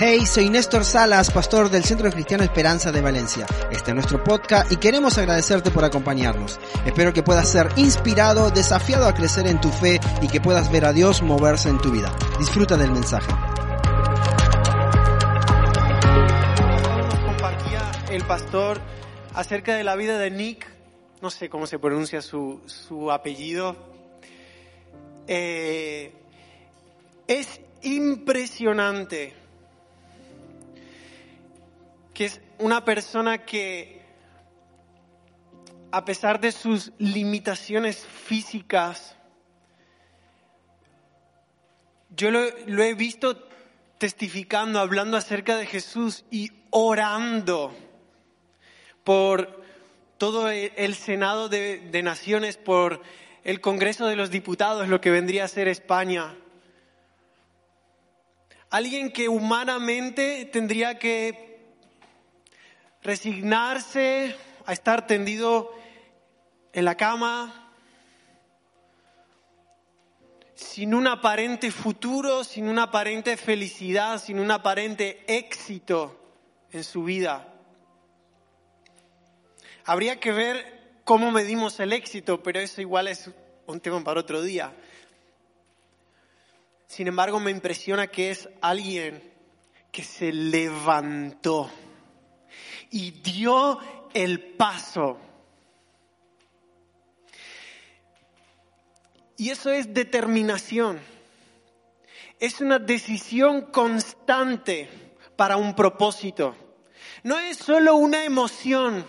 Hey, soy Néstor Salas, pastor del Centro Cristiano Esperanza de Valencia. Este es nuestro podcast y queremos agradecerte por acompañarnos. Espero que puedas ser inspirado, desafiado a crecer en tu fe y que puedas ver a Dios moverse en tu vida. Disfruta del mensaje. El pastor acerca de la vida de Nick, no sé cómo se pronuncia su, su apellido. Eh, es impresionante que es una persona que, a pesar de sus limitaciones físicas, yo lo, he visto testificando, hablando acerca de Jesús y orando por todo el Senado de, de, Naciones, por el Congreso de los Diputados, lo que vendría a ser España. Alguien que humanamente tendría que resignarse a estar tendido en la cama, sin un aparente futuro, sin una aparente felicidad, sin un aparente éxito en su vida. Habría que ver cómo medimos el éxito, pero eso igual es un tema para otro día. Sin embargo, me impresiona que es alguien que se levantó y dio el paso. Y eso es determinación. Es una decisión constante para un propósito. No es solo una emoción.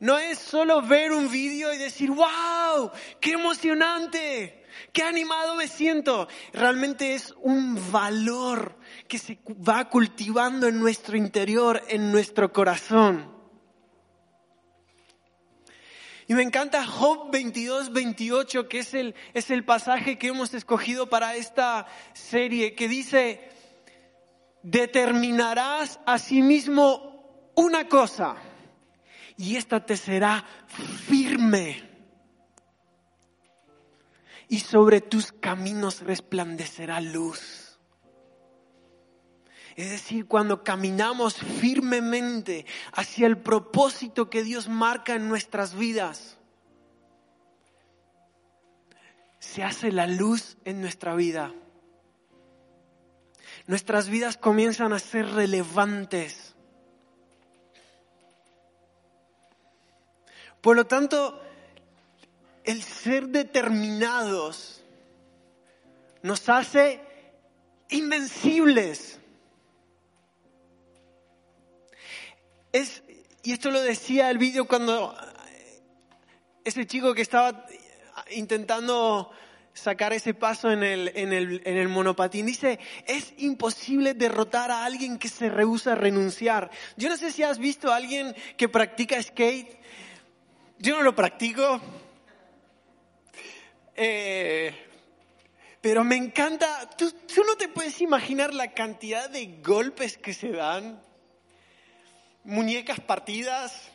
No es solo ver un vídeo y decir, wow, qué emocionante, qué animado me siento. Realmente es un valor que se va cultivando en nuestro interior, en nuestro corazón. Y me encanta Job 22, 28, que es el, es el pasaje que hemos escogido para esta serie, que dice, determinarás a sí mismo una cosa y esta te será firme y sobre tus caminos resplandecerá luz. Es decir, cuando caminamos firmemente hacia el propósito que Dios marca en nuestras vidas, se hace la luz en nuestra vida. Nuestras vidas comienzan a ser relevantes. Por lo tanto, el ser determinados nos hace invencibles. Es, y esto lo decía el vídeo cuando ese chico que estaba intentando sacar ese paso en el, en, el, en el monopatín. Dice, es imposible derrotar a alguien que se rehúsa a renunciar. Yo no sé si has visto a alguien que practica skate. Yo no lo practico. Eh, pero me encanta, ¿tú, tú no te puedes imaginar la cantidad de golpes que se dan muñecas partidas,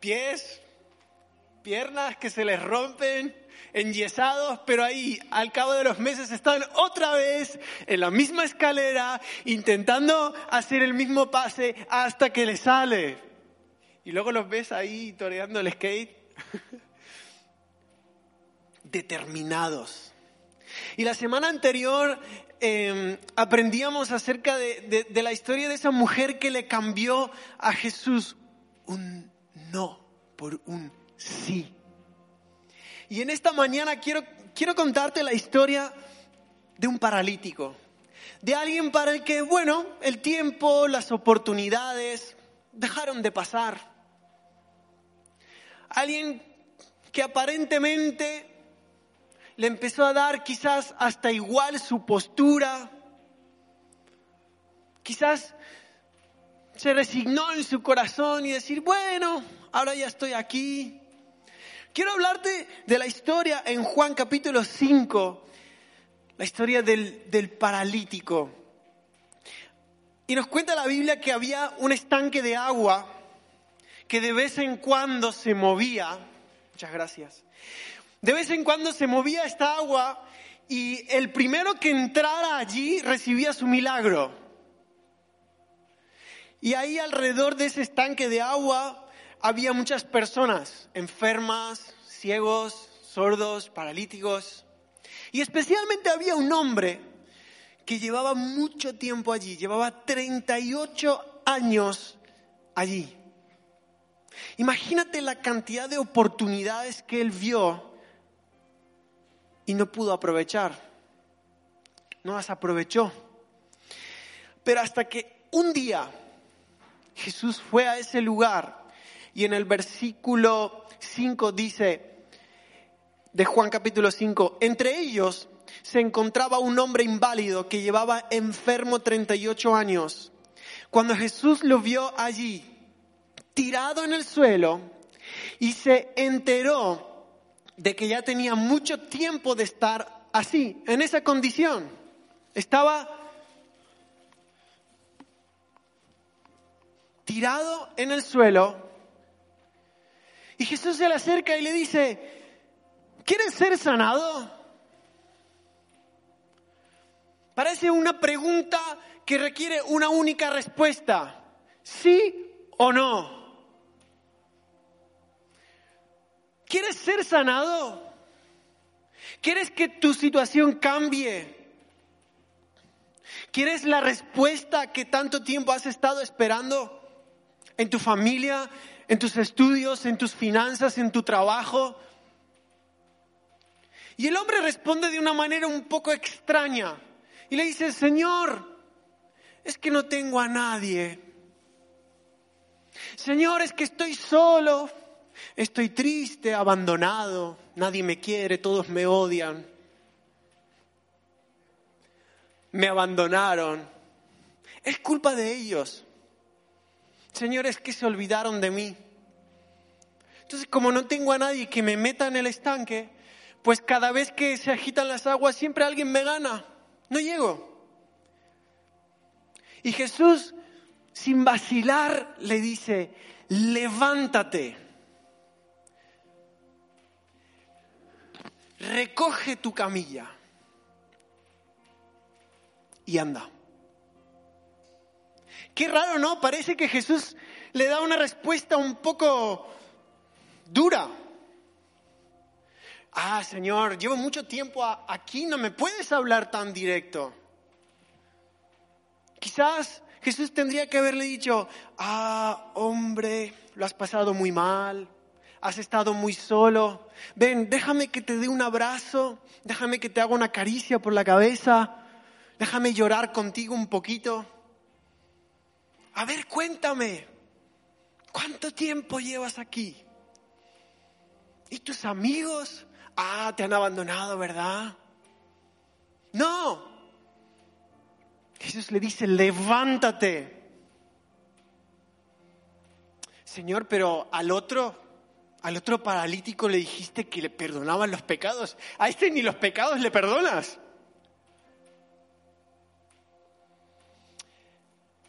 pies, piernas que se les rompen, enyesados, pero ahí al cabo de los meses están otra vez en la misma escalera intentando hacer el mismo pase hasta que les sale. Y luego los ves ahí toreando el skate. Determinados. Y la semana anterior eh, aprendíamos acerca de, de, de la historia de esa mujer que le cambió a Jesús un no por un sí. Y en esta mañana quiero, quiero contarte la historia de un paralítico, de alguien para el que, bueno, el tiempo, las oportunidades dejaron de pasar. Alguien que aparentemente le empezó a dar quizás hasta igual su postura. Quizás se resignó en su corazón y decir, bueno, ahora ya estoy aquí. Quiero hablarte de la historia en Juan capítulo 5, la historia del, del paralítico. Y nos cuenta la Biblia que había un estanque de agua que de vez en cuando se movía. Muchas gracias. De vez en cuando se movía esta agua y el primero que entrara allí recibía su milagro. Y ahí alrededor de ese estanque de agua había muchas personas, enfermas, ciegos, sordos, paralíticos. Y especialmente había un hombre que llevaba mucho tiempo allí, llevaba 38 años allí. Imagínate la cantidad de oportunidades que él vio y no pudo aprovechar. No las aprovechó. Pero hasta que un día Jesús fue a ese lugar y en el versículo 5 dice, de Juan capítulo 5, entre ellos se encontraba un hombre inválido que llevaba enfermo 38 años. Cuando Jesús lo vio allí, tirado en el suelo, y se enteró de que ya tenía mucho tiempo de estar así, en esa condición. Estaba tirado en el suelo y Jesús se le acerca y le dice, ¿quieres ser sanado? Parece una pregunta que requiere una única respuesta, sí o no. ¿Quieres ser sanado? ¿Quieres que tu situación cambie? ¿Quieres la respuesta que tanto tiempo has estado esperando en tu familia, en tus estudios, en tus finanzas, en tu trabajo? Y el hombre responde de una manera un poco extraña y le dice, Señor, es que no tengo a nadie. Señor, es que estoy solo. Estoy triste, abandonado, nadie me quiere, todos me odian. Me abandonaron. Es culpa de ellos. Señores, que se olvidaron de mí. Entonces, como no tengo a nadie que me meta en el estanque, pues cada vez que se agitan las aguas, siempre alguien me gana. No llego. Y Jesús, sin vacilar, le dice, levántate recoge tu camilla y anda. Qué raro, ¿no? Parece que Jesús le da una respuesta un poco dura. Ah, Señor, llevo mucho tiempo aquí, no me puedes hablar tan directo. Quizás Jesús tendría que haberle dicho, ah, hombre, lo has pasado muy mal, has estado muy solo. Ven, déjame que te dé un abrazo, déjame que te haga una caricia por la cabeza, déjame llorar contigo un poquito. A ver, cuéntame, ¿cuánto tiempo llevas aquí? ¿Y tus amigos? Ah, te han abandonado, ¿verdad? No. Jesús le dice, levántate. Señor, pero al otro al otro paralítico le dijiste que le perdonaban los pecados. A este ni los pecados le perdonas.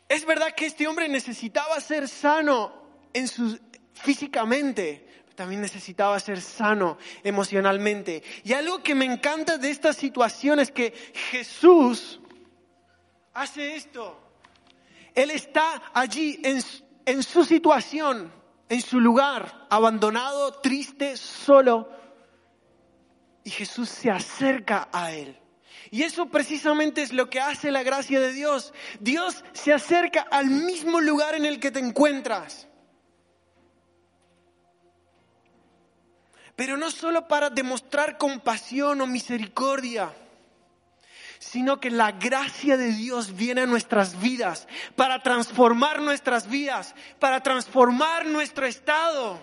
Es verdad que este hombre necesitaba ser sano en su, físicamente, también necesitaba ser sano emocionalmente. Y algo que me encanta de esta situación es que Jesús hace esto. Él está allí en, en su situación en su lugar, abandonado, triste, solo. Y Jesús se acerca a él. Y eso precisamente es lo que hace la gracia de Dios. Dios se acerca al mismo lugar en el que te encuentras. Pero no solo para demostrar compasión o misericordia sino que la gracia de Dios viene a nuestras vidas para transformar nuestras vidas, para transformar nuestro estado.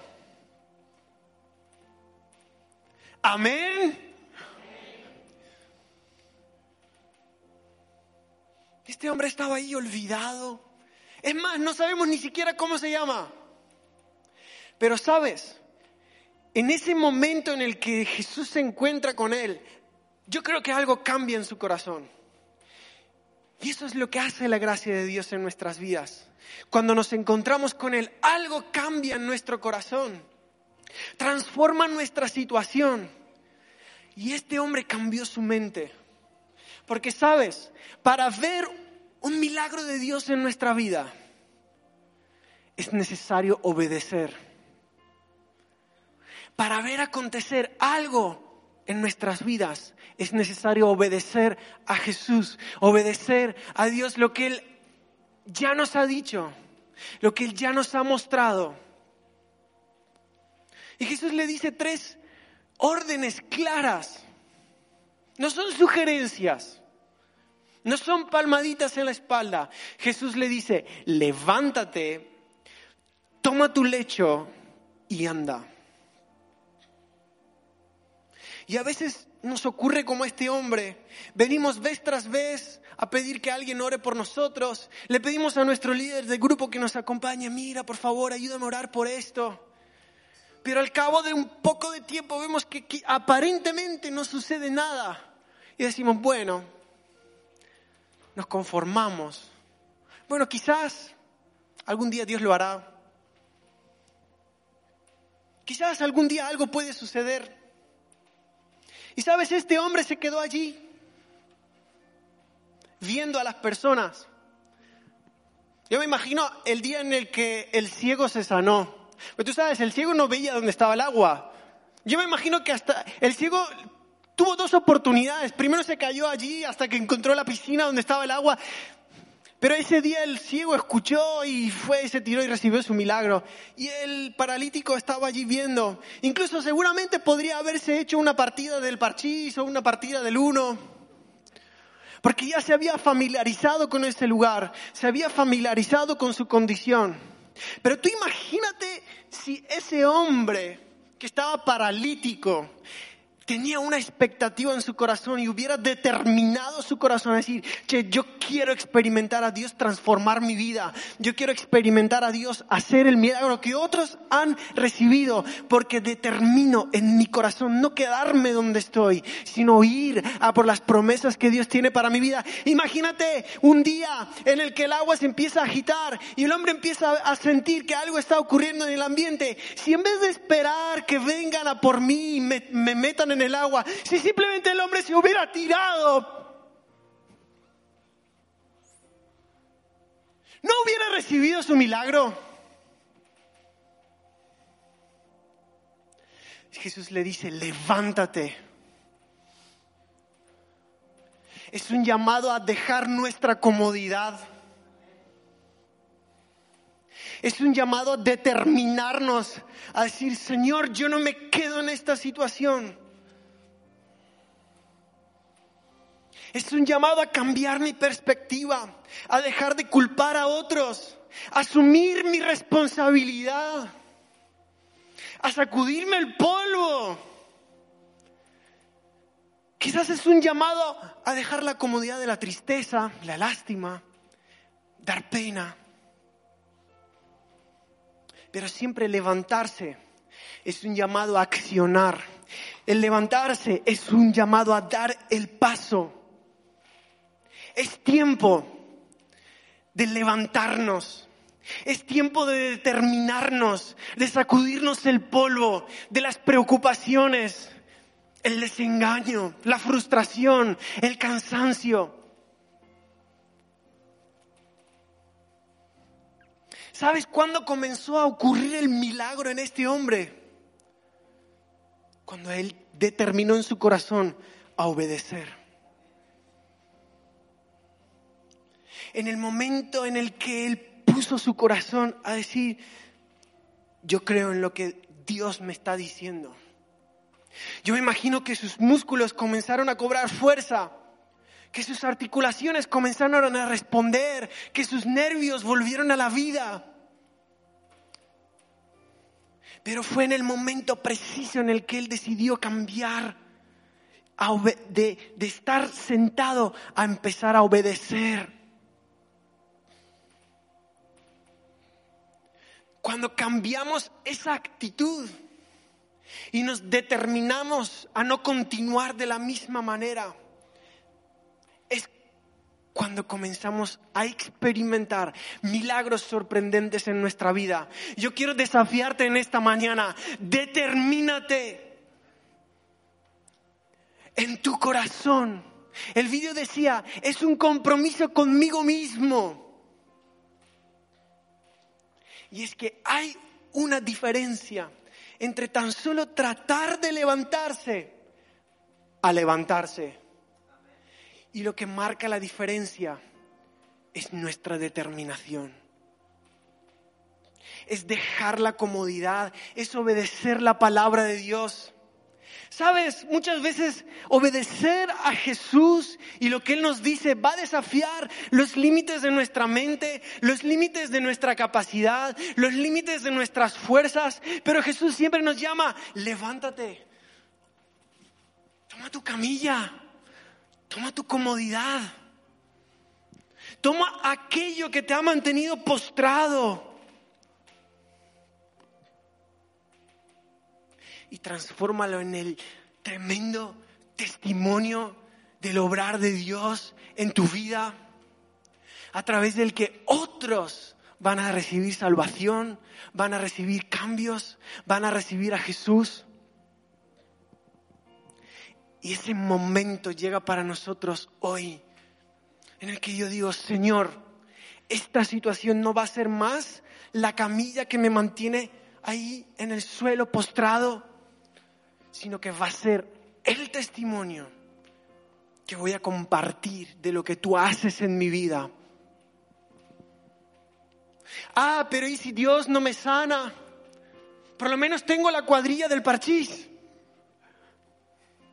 Amén. Este hombre estaba ahí olvidado. Es más, no sabemos ni siquiera cómo se llama. Pero sabes, en ese momento en el que Jesús se encuentra con él, yo creo que algo cambia en su corazón. Y eso es lo que hace la gracia de Dios en nuestras vidas. Cuando nos encontramos con Él, algo cambia en nuestro corazón. Transforma nuestra situación. Y este hombre cambió su mente. Porque sabes, para ver un milagro de Dios en nuestra vida, es necesario obedecer. Para ver acontecer algo en nuestras vidas, es necesario obedecer a Jesús, obedecer a Dios lo que Él ya nos ha dicho, lo que Él ya nos ha mostrado. Y Jesús le dice tres órdenes claras. No son sugerencias. No son palmaditas en la espalda. Jesús le dice, levántate, toma tu lecho y anda. Y a veces nos ocurre como este hombre. Venimos vez tras vez a pedir que alguien ore por nosotros. Le pedimos a nuestro líder de grupo que nos acompañe, mira, por favor, ayúdame a orar por esto. Pero al cabo de un poco de tiempo vemos que, que aparentemente no sucede nada. Y decimos, bueno, nos conformamos. Bueno, quizás algún día Dios lo hará. Quizás algún día algo puede suceder. Y sabes, este hombre se quedó allí viendo a las personas. Yo me imagino el día en el que el ciego se sanó. Pero tú sabes, el ciego no veía dónde estaba el agua. Yo me imagino que hasta el ciego tuvo dos oportunidades. Primero se cayó allí hasta que encontró la piscina donde estaba el agua. Pero ese día el ciego escuchó y fue, se tiró y recibió su milagro. Y el paralítico estaba allí viendo. Incluso seguramente podría haberse hecho una partida del parchís o una partida del uno. Porque ya se había familiarizado con ese lugar, se había familiarizado con su condición. Pero tú imagínate si ese hombre que estaba paralítico tenía una expectativa en su corazón y hubiera determinado su corazón a decir, que yo quiero experimentar a Dios transformar mi vida, yo quiero experimentar a Dios hacer el milagro que otros han recibido, porque determino en mi corazón no quedarme donde estoy, sino ir a por las promesas que Dios tiene para mi vida. Imagínate un día en el que el agua se empieza a agitar y el hombre empieza a sentir que algo está ocurriendo en el ambiente. Si en vez de esperar que vengan a por mí me, me metan en el agua, si simplemente el hombre se hubiera tirado, no hubiera recibido su milagro. Jesús le dice, levántate. Es un llamado a dejar nuestra comodidad. Es un llamado a determinarnos, a decir, Señor, yo no me quedo en esta situación. Es un llamado a cambiar mi perspectiva, a dejar de culpar a otros, a asumir mi responsabilidad, a sacudirme el polvo. Quizás es un llamado a dejar la comodidad de la tristeza, la lástima, dar pena. Pero siempre levantarse es un llamado a accionar. El levantarse es un llamado a dar el paso. Es tiempo de levantarnos. Es tiempo de determinarnos, de sacudirnos el polvo, de las preocupaciones, el desengaño, la frustración, el cansancio. ¿Sabes cuándo comenzó a ocurrir el milagro en este hombre? Cuando él determinó en su corazón a obedecer. En el momento en el que él puso su corazón a decir, yo creo en lo que Dios me está diciendo. Yo me imagino que sus músculos comenzaron a cobrar fuerza, que sus articulaciones comenzaron a responder, que sus nervios volvieron a la vida. Pero fue en el momento preciso en el que él decidió cambiar, de, de estar sentado a empezar a obedecer. Cuando cambiamos esa actitud y nos determinamos a no continuar de la misma manera, es cuando comenzamos a experimentar milagros sorprendentes en nuestra vida. Yo quiero desafiarte en esta mañana, determínate en tu corazón. El vídeo decía, es un compromiso conmigo mismo. Y es que hay una diferencia entre tan solo tratar de levantarse a levantarse. Y lo que marca la diferencia es nuestra determinación. Es dejar la comodidad, es obedecer la palabra de Dios. Sabes, muchas veces obedecer a Jesús y lo que Él nos dice va a desafiar los límites de nuestra mente, los límites de nuestra capacidad, los límites de nuestras fuerzas, pero Jesús siempre nos llama, levántate, toma tu camilla, toma tu comodidad, toma aquello que te ha mantenido postrado. Y transfórmalo en el tremendo testimonio del obrar de Dios en tu vida, a través del que otros van a recibir salvación, van a recibir cambios, van a recibir a Jesús. Y ese momento llega para nosotros hoy, en el que yo digo, Señor, esta situación no va a ser más la camilla que me mantiene ahí en el suelo postrado, sino que va a ser el testimonio que voy a compartir de lo que tú haces en mi vida. Ah, pero ¿y si Dios no me sana? Por lo menos tengo la cuadrilla del parchís.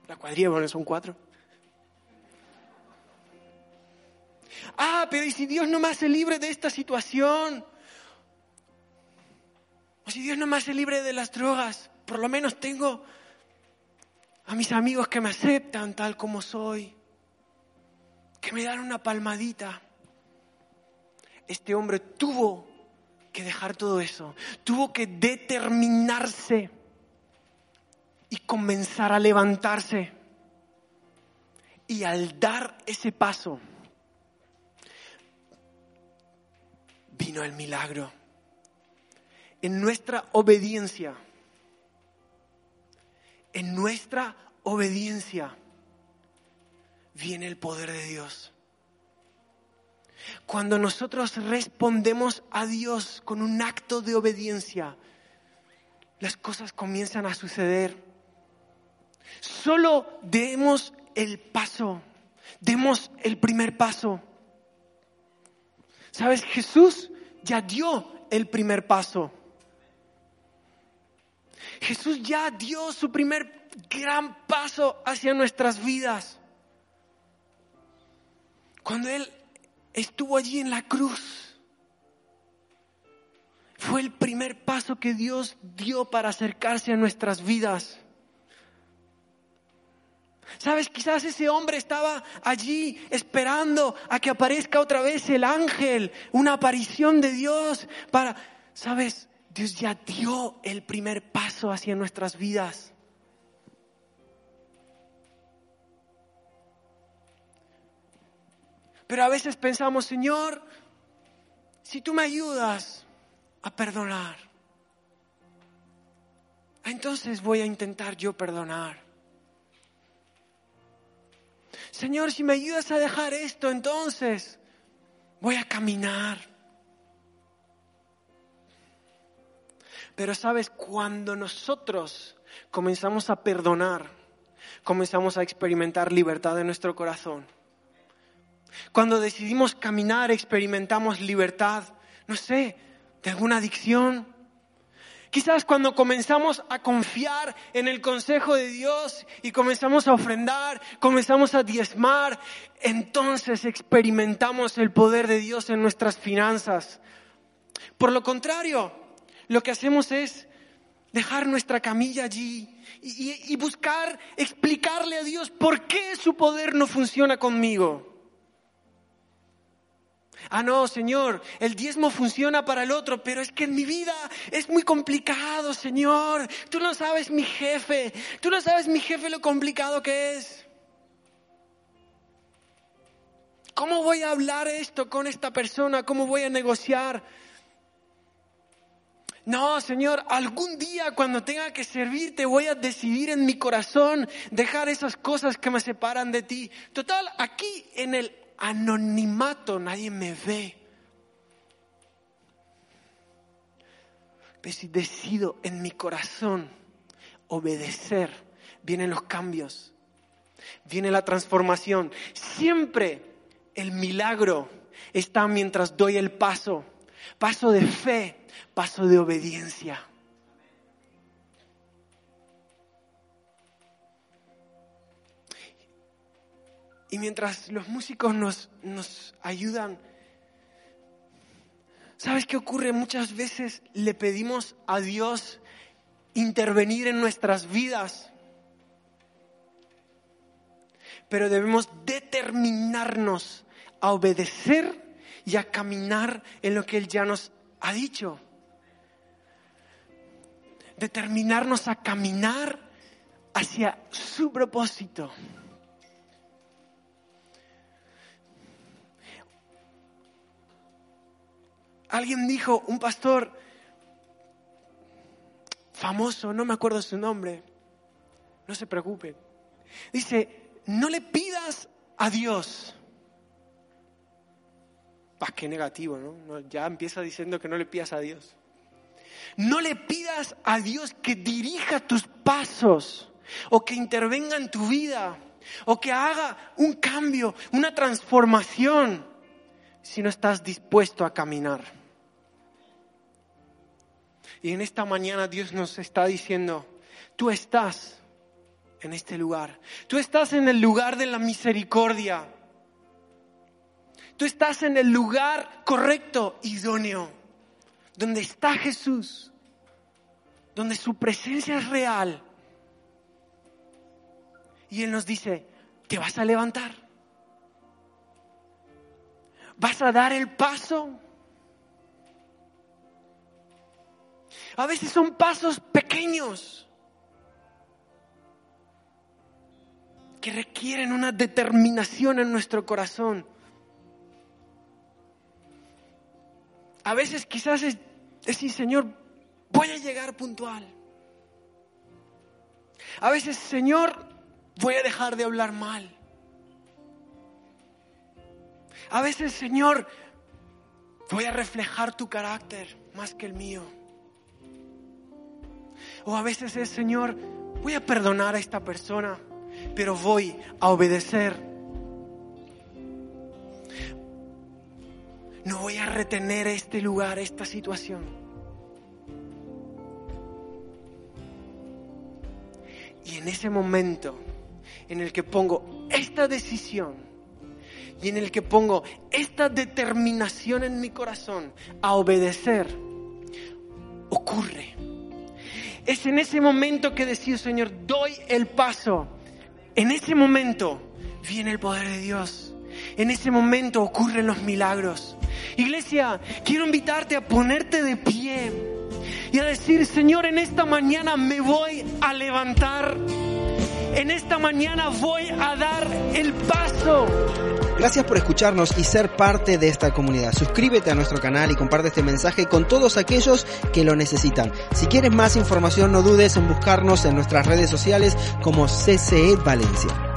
La cuadrilla, bueno, son cuatro. Ah, pero ¿y si Dios no me hace libre de esta situación? O si Dios no me hace libre de las drogas, por lo menos tengo a mis amigos que me aceptan tal como soy, que me dan una palmadita. Este hombre tuvo que dejar todo eso, tuvo que determinarse y comenzar a levantarse. Y al dar ese paso, vino el milagro. En nuestra obediencia, en nuestra obediencia viene el poder de Dios. Cuando nosotros respondemos a Dios con un acto de obediencia, las cosas comienzan a suceder. Solo demos el paso, demos el primer paso. ¿Sabes? Jesús ya dio el primer paso. Jesús ya dio su primer gran paso hacia nuestras vidas. Cuando Él estuvo allí en la cruz, fue el primer paso que Dios dio para acercarse a nuestras vidas. Sabes, quizás ese hombre estaba allí esperando a que aparezca otra vez el ángel, una aparición de Dios para, sabes, Dios ya dio el primer paso hacia nuestras vidas. Pero a veces pensamos, Señor, si tú me ayudas a perdonar, entonces voy a intentar yo perdonar. Señor, si me ayudas a dejar esto, entonces voy a caminar. Pero sabes, cuando nosotros comenzamos a perdonar, comenzamos a experimentar libertad en nuestro corazón. Cuando decidimos caminar, experimentamos libertad, no sé, de alguna adicción. Quizás cuando comenzamos a confiar en el consejo de Dios y comenzamos a ofrendar, comenzamos a diezmar, entonces experimentamos el poder de Dios en nuestras finanzas. Por lo contrario, lo que hacemos es dejar nuestra camilla allí y, buscar explicarle a Dios por qué su poder no funciona conmigo. Ah, no, Señor, el diezmo funciona para el otro, pero es que en mi vida es muy complicado, Señor. Tú no sabes mi jefe, tú no sabes mi jefe lo complicado que es. ¿Cómo voy a hablar esto con esta persona? ¿Cómo voy a negociar? No, Señor, algún día cuando tenga que servirte voy a decidir en mi corazón dejar esas cosas que me separan de ti. Total, aquí en el anonimato nadie me ve. Pero si decido en mi corazón obedecer, vienen los cambios, viene la transformación. Siempre el milagro está mientras doy el paso, paso de fe, paso de obediencia. Y mientras los músicos nos, nos ayudan, ¿sabes qué ocurre? Muchas veces le pedimos a Dios intervenir en nuestras vidas, pero debemos determinarnos a obedecer y a caminar en lo que Él ya nos ha dicho. Determinarnos a caminar hacia su propósito. Alguien dijo, un pastor famoso, no me acuerdo su nombre, no se preocupe. Dice, no le pidas a Dios. Paz, qué negativo, ¿no? Ya empieza diciendo que no le pidas a Dios. No le pidas a Dios que dirija tus pasos o que intervenga en tu vida o que haga un cambio, una transformación si no estás dispuesto a caminar. Y en esta mañana Dios nos está diciendo, tú estás en este lugar. Tú estás en el lugar de la misericordia. Tú estás en el lugar correcto, idóneo, donde está Jesús, donde su presencia es real. Y Él nos dice, te vas a levantar. Vas a dar el paso A veces son pasos pequeños que requieren una determinación en nuestro corazón. A veces quizás es decir, Señor, voy a llegar puntual. A veces, Señor, voy a dejar de hablar mal. A veces, Señor, voy a reflejar tu carácter más que el mío. O a veces es, Señor, voy a perdonar a esta persona, pero voy a obedecer. No voy a retener este lugar, esta situación. Y en ese momento en el que pongo esta decisión y en el que pongo esta determinación en mi corazón a obedecer, ocurre es en ese momento que decís, Señor, doy el paso. En ese momento viene el poder de Dios. En ese momento ocurren los milagros. Iglesia, quiero invitarte a ponerte de pie y a decir, Señor, en esta mañana me voy a levantar. En esta mañana voy a dar el paso. Gracias por escucharnos y ser parte de esta comunidad. Suscríbete a nuestro canal y comparte este mensaje con todos aquellos que lo necesitan. Si quieres más información no dudes en buscarnos en nuestras redes sociales como CCE Valencia.